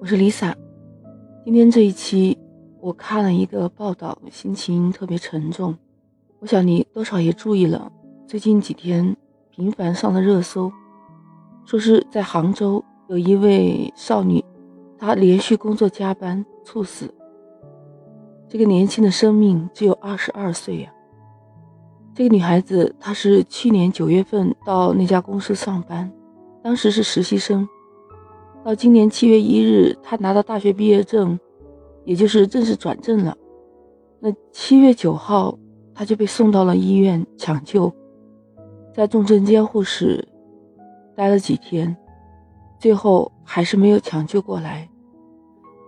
我是 Lisa。今天这一期我看了一个报道，心情特别沉重。我想你多少也注意了，最近几天频繁上了热搜，说是在杭州有一位少女，她连续工作加班猝死。这个年轻的生命只有二十二岁呀。这个女孩子她是去年九月份到那家公司上班，当时是实习生。到今年七月一日，他拿到大学毕业证，也就是正式转正了。那七月九号，他就被送到了医院抢救，在重症监护室待了几天，最后还是没有抢救过来。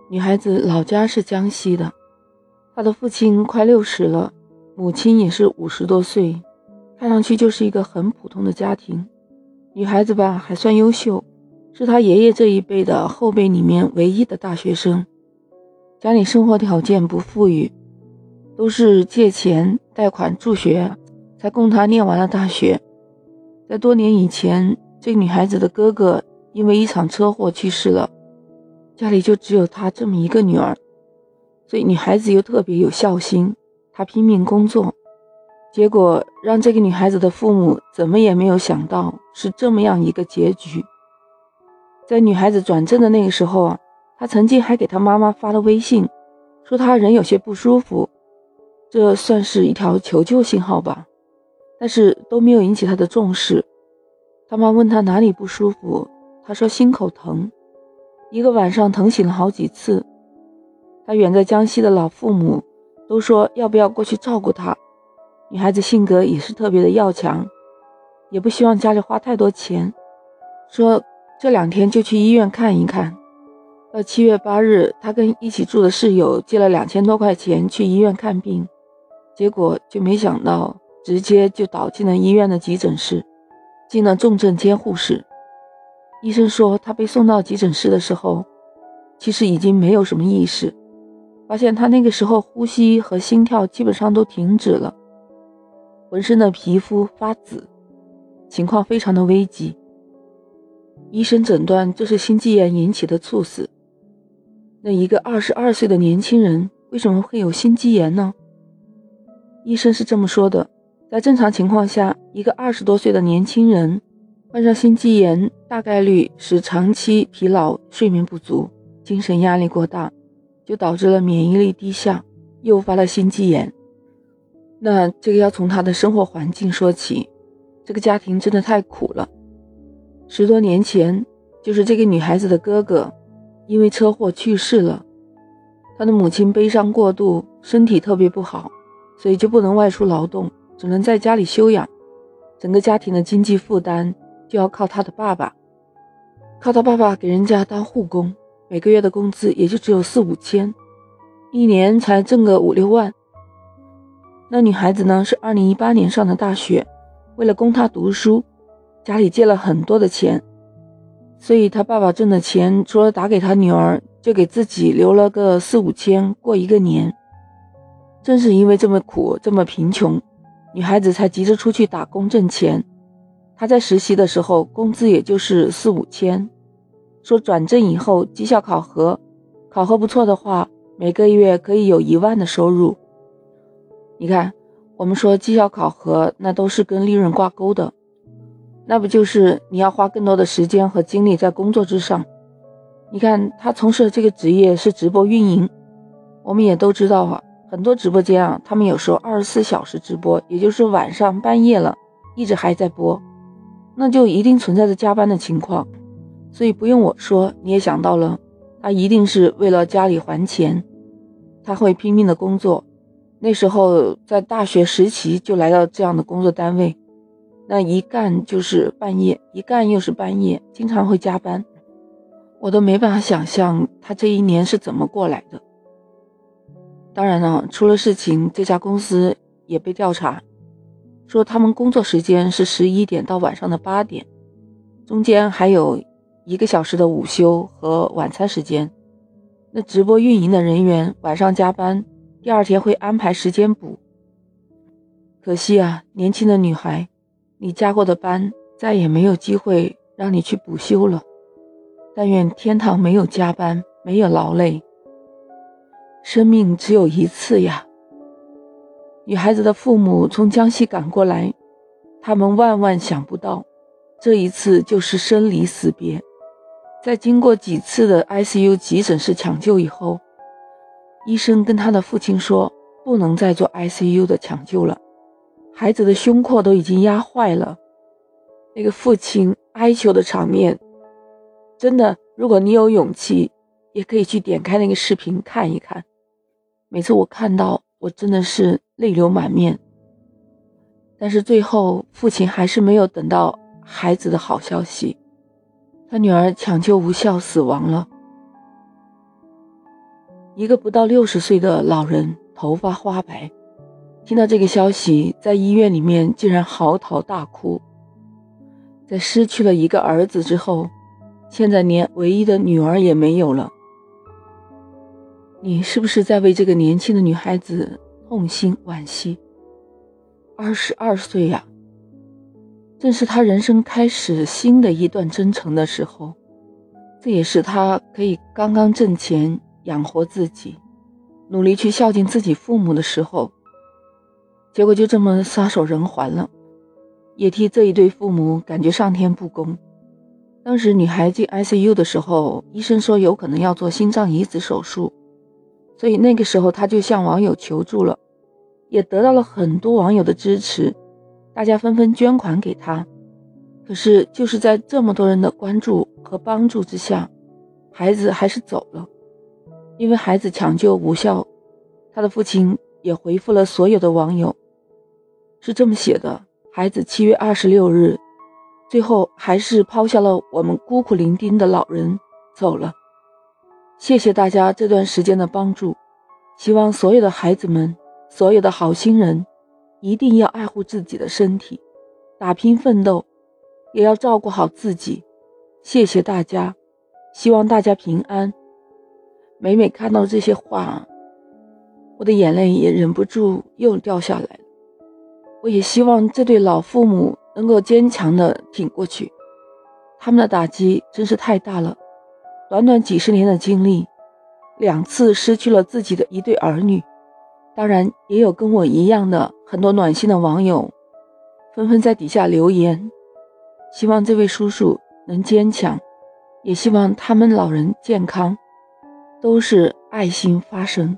女孩子老家是江西的，她的父亲快六十了，母亲也是五十多岁，看上去就是一个很普通的家庭。女孩子吧，还算优秀。是他爷爷这一辈的后辈里面唯一的大学生，家里生活条件不富裕，都是借钱贷款助学，才供他念完了大学。在多年以前，这个女孩子的哥哥因为一场车祸去世了，家里就只有她这么一个女儿，所以女孩子又特别有孝心，她拼命工作，结果让这个女孩子的父母怎么也没有想到是这么样一个结局。在女孩子转正的那个时候啊，她曾经还给她妈妈发了微信，说她人有些不舒服，这算是一条求救信号吧。但是都没有引起她的重视。她妈问她哪里不舒服，她说心口疼，一个晚上疼醒了好几次。她远在江西的老父母都说要不要过去照顾她。女孩子性格也是特别的要强，也不希望家里花太多钱，说。这两天就去医院看一看。到七月八日，他跟一起住的室友借了两千多块钱去医院看病，结果就没想到直接就倒进了医院的急诊室，进了重症监护室。医生说他被送到急诊室的时候，其实已经没有什么意识，发现他那个时候呼吸和心跳基本上都停止了，浑身的皮肤发紫，情况非常的危急。医生诊断这是心肌炎引起的猝死。那一个二十二岁的年轻人为什么会有心肌炎呢？医生是这么说的：在正常情况下，一个二十多岁的年轻人患上心肌炎，大概率是长期疲劳、睡眠不足、精神压力过大，就导致了免疫力低下，诱发了心肌炎。那这个要从他的生活环境说起，这个家庭真的太苦了。十多年前，就是这个女孩子的哥哥，因为车祸去世了。她的母亲悲伤过度，身体特别不好，所以就不能外出劳动，只能在家里休养。整个家庭的经济负担就要靠他的爸爸，靠他爸爸给人家当护工，每个月的工资也就只有四五千，一年才挣个五六万。那女孩子呢，是二零一八年上的大学，为了供她读书。家里借了很多的钱，所以他爸爸挣的钱除了打给他女儿，就给自己留了个四五千过一个年。正是因为这么苦，这么贫穷，女孩子才急着出去打工挣钱。她在实习的时候，工资也就是四五千，说转正以后绩效考核，考核不错的话，每个月可以有一万的收入。你看，我们说绩效考核，那都是跟利润挂钩的。那不就是你要花更多的时间和精力在工作之上？你看他从事的这个职业是直播运营，我们也都知道啊，很多直播间啊，他们有时候二十四小时直播，也就是晚上半夜了，一直还在播，那就一定存在着加班的情况。所以不用我说，你也想到了，他一定是为了家里还钱，他会拼命的工作。那时候在大学时期就来到这样的工作单位。那一干就是半夜，一干又是半夜，经常会加班，我都没办法想象他这一年是怎么过来的。当然了，出了事情，这家公司也被调查，说他们工作时间是十一点到晚上的八点，中间还有一个小时的午休和晚餐时间。那直播运营的人员晚上加班，第二天会安排时间补。可惜啊，年轻的女孩。你加过的班再也没有机会让你去补休了。但愿天堂没有加班，没有劳累。生命只有一次呀。女孩子的父母从江西赶过来，他们万万想不到，这一次就是生离死别。在经过几次的 ICU 急诊室抢救以后，医生跟他的父亲说，不能再做 ICU 的抢救了，孩子的胸廓都已经压坏了。那个父亲哀求的场面，真的，如果你有勇气，也可以去点开那个视频看一看。每次我看到，我真的是泪流满面。但是最后，父亲还是没有等到孩子的好消息，他女儿抢救无效死亡了。一个不到六十岁的老人，头发花白，听到这个消息，在医院里面竟然嚎啕大哭。在失去了一个儿子之后，现在连唯一的女儿也没有了。你是不是在为这个年轻的女孩子痛心惋惜？二十二岁呀，正是她人生开始新的一段征程的时候，这也是她可以刚刚挣钱养活自己，努力去孝敬自己父母的时候，结果就这么撒手人寰了。也替这一对父母感觉上天不公。当时女孩进 ICU 的时候，医生说有可能要做心脏移植手术，所以那个时候她就向网友求助了，也得到了很多网友的支持，大家纷纷捐款给她。可是就是在这么多人的关注和帮助之下，孩子还是走了，因为孩子抢救无效。他的父亲也回复了所有的网友，是这么写的。孩子七月二十六日，最后还是抛下了我们孤苦伶仃的老人走了。谢谢大家这段时间的帮助，希望所有的孩子们，所有的好心人，一定要爱护自己的身体，打拼奋斗，也要照顾好自己。谢谢大家，希望大家平安。每每看到这些话，我的眼泪也忍不住又掉下来。我也希望这对老父母能够坚强的挺过去，他们的打击真是太大了。短短几十年的经历，两次失去了自己的一对儿女，当然也有跟我一样的很多暖心的网友，纷纷在底下留言，希望这位叔叔能坚强，也希望他们老人健康，都是爱心发声。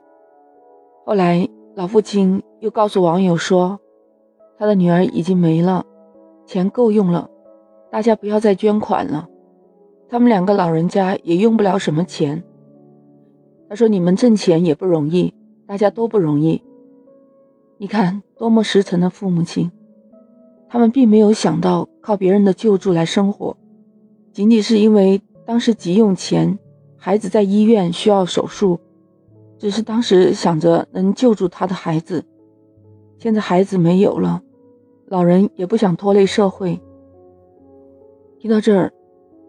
后来老父亲又告诉网友说。他的女儿已经没了，钱够用了，大家不要再捐款了。他们两个老人家也用不了什么钱。他说：“你们挣钱也不容易，大家都不容易。你看，多么实诚的父母亲，他们并没有想到靠别人的救助来生活，仅仅是因为当时急用钱，孩子在医院需要手术，只是当时想着能救助他的孩子。”现在孩子没有了，老人也不想拖累社会。听到这儿，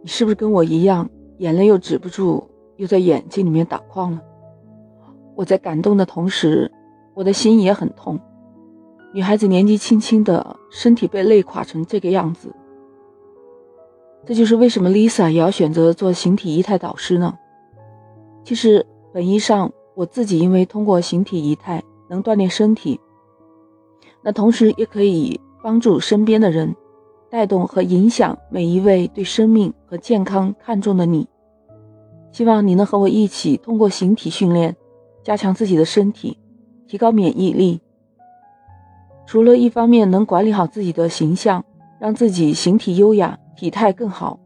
你是不是跟我一样，眼泪又止不住，又在眼睛里面打框了？我在感动的同时，我的心也很痛。女孩子年纪轻轻的，身体被累垮成这个样子，这就是为什么 Lisa 也要选择做形体仪态导师呢？其实本意上，我自己因为通过形体仪态能锻炼身体。那同时也可以帮助身边的人，带动和影响每一位对生命和健康看重的你。希望你能和我一起通过形体训练，加强自己的身体，提高免疫力。除了一方面能管理好自己的形象，让自己形体优雅、体态更好，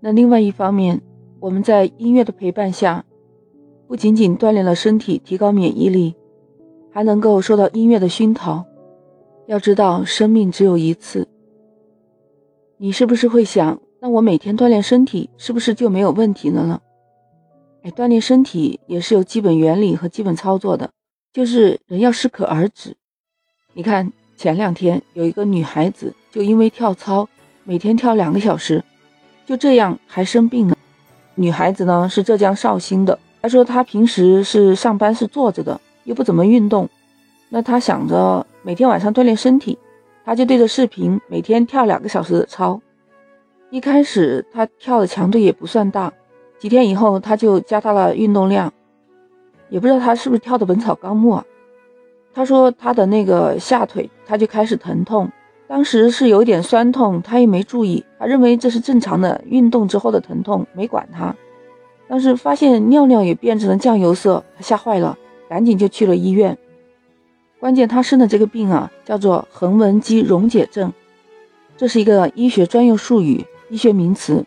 那另外一方面，我们在音乐的陪伴下，不仅仅锻炼了身体，提高免疫力，还能够受到音乐的熏陶。要知道，生命只有一次。你是不是会想，那我每天锻炼身体，是不是就没有问题了呢？哎，锻炼身体也是有基本原理和基本操作的，就是人要适可而止。你看，前两天有一个女孩子，就因为跳操，每天跳两个小时，就这样还生病了。女孩子呢是浙江绍兴的，他说他平时是上班是坐着的，又不怎么运动，那他想着。每天晚上锻炼身体，他就对着视频每天跳两个小时的操。一开始他跳的强度也不算大，几天以后，他就加大了运动量，也不知道他是不是跳的《本草纲目》啊。他说他的那个下腿他就开始疼痛，当时是有点酸痛，他也没注意，他认为这是正常的运动之后的疼痛，没管他。但是发现尿尿也变成了酱油色，他吓坏了，赶紧就去了医院。关键他生的这个病啊，叫做横纹肌溶解症，这是一个医学专用术语、医学名词，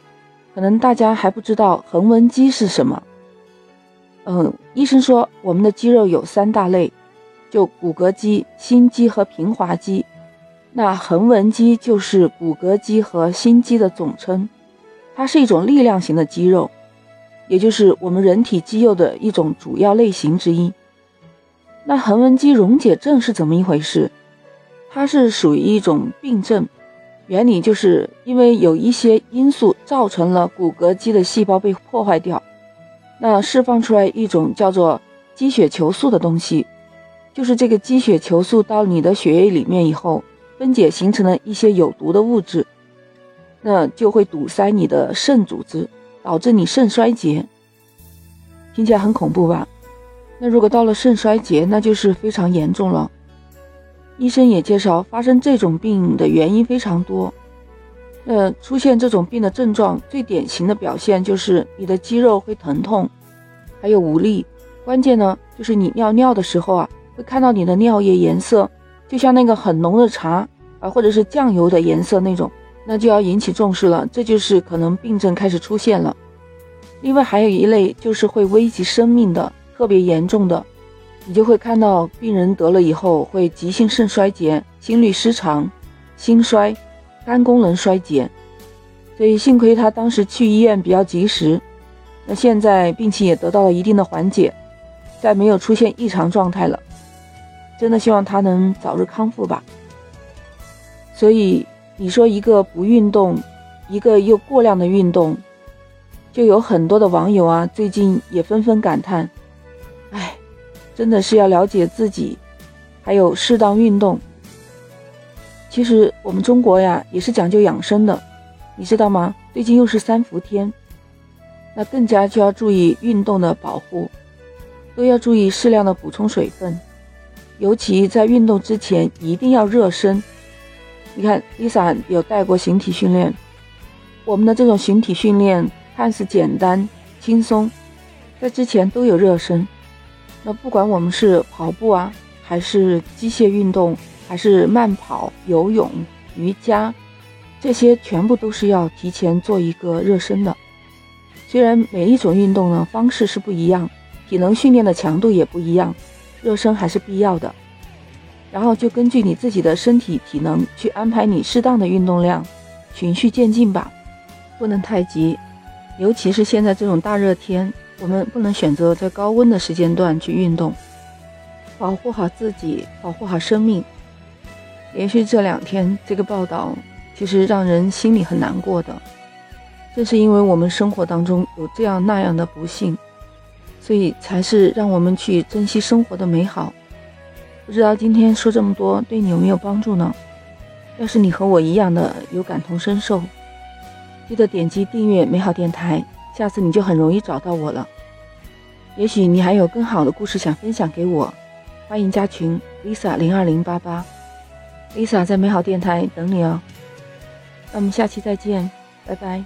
可能大家还不知道横纹肌是什么。嗯，医生说我们的肌肉有三大类，就骨骼肌、心肌和平滑肌。那横纹肌就是骨骼肌和心肌的总称，它是一种力量型的肌肉。也就是我们人体肌肉的一种主要类型之一。那横纹肌溶解症是怎么一回事？它是属于一种病症，原理就是因为有一些因素造成了骨骼肌的细胞被破坏掉，那释放出来一种叫做肌血球素的东西，就是这个肌血球素到你的血液里面以后分解形成了一些有毒的物质，那就会堵塞你的肾组织。导致你肾衰竭，听起来很恐怖吧？那如果到了肾衰竭，那就是非常严重了。医生也介绍，发生这种病的原因非常多。呃，出现这种病的症状，最典型的表现就是你的肌肉会疼痛，还有无力。关键呢，就是你尿尿的时候啊，会看到你的尿液颜色就像那个很浓的茶啊，或者是酱油的颜色那种。那就要引起重视了，这就是可能病症开始出现了。另外还有一类就是会危及生命的，特别严重的，你就会看到病人得了以后会急性肾衰竭、心律失常、心衰、肝功能衰竭。所以幸亏他当时去医院比较及时，那现在病情也得到了一定的缓解，再没有出现异常状态了。真的希望他能早日康复吧。所以。你说一个不运动，一个又过量的运动，就有很多的网友啊，最近也纷纷感叹：“哎，真的是要了解自己，还有适当运动。”其实我们中国呀，也是讲究养生的，你知道吗？最近又是三伏天，那更加就要注意运动的保护，都要注意适量的补充水分，尤其在运动之前一定要热身。你看，Lisa 有带过形体训练。我们的这种形体训练看似简单轻松，在之前都有热身。那不管我们是跑步啊，还是机械运动，还是慢跑、游泳、瑜伽，这些全部都是要提前做一个热身的。虽然每一种运动呢方式是不一样，体能训练的强度也不一样，热身还是必要的。然后就根据你自己的身体体能去安排你适当的运动量，循序渐进吧，不能太急。尤其是现在这种大热天，我们不能选择在高温的时间段去运动，保护好自己，保护好生命。连续这两天这个报道，其实让人心里很难过的。正是因为我们生活当中有这样那样的不幸，所以才是让我们去珍惜生活的美好。不知道今天说这么多对你有没有帮助呢？要是你和我一样的有感同身受，记得点击订阅美好电台，下次你就很容易找到我了。也许你还有更好的故事想分享给我，欢迎加群 Lisa 零二零八八，Lisa 在美好电台等你哦。那我们下期再见，拜拜。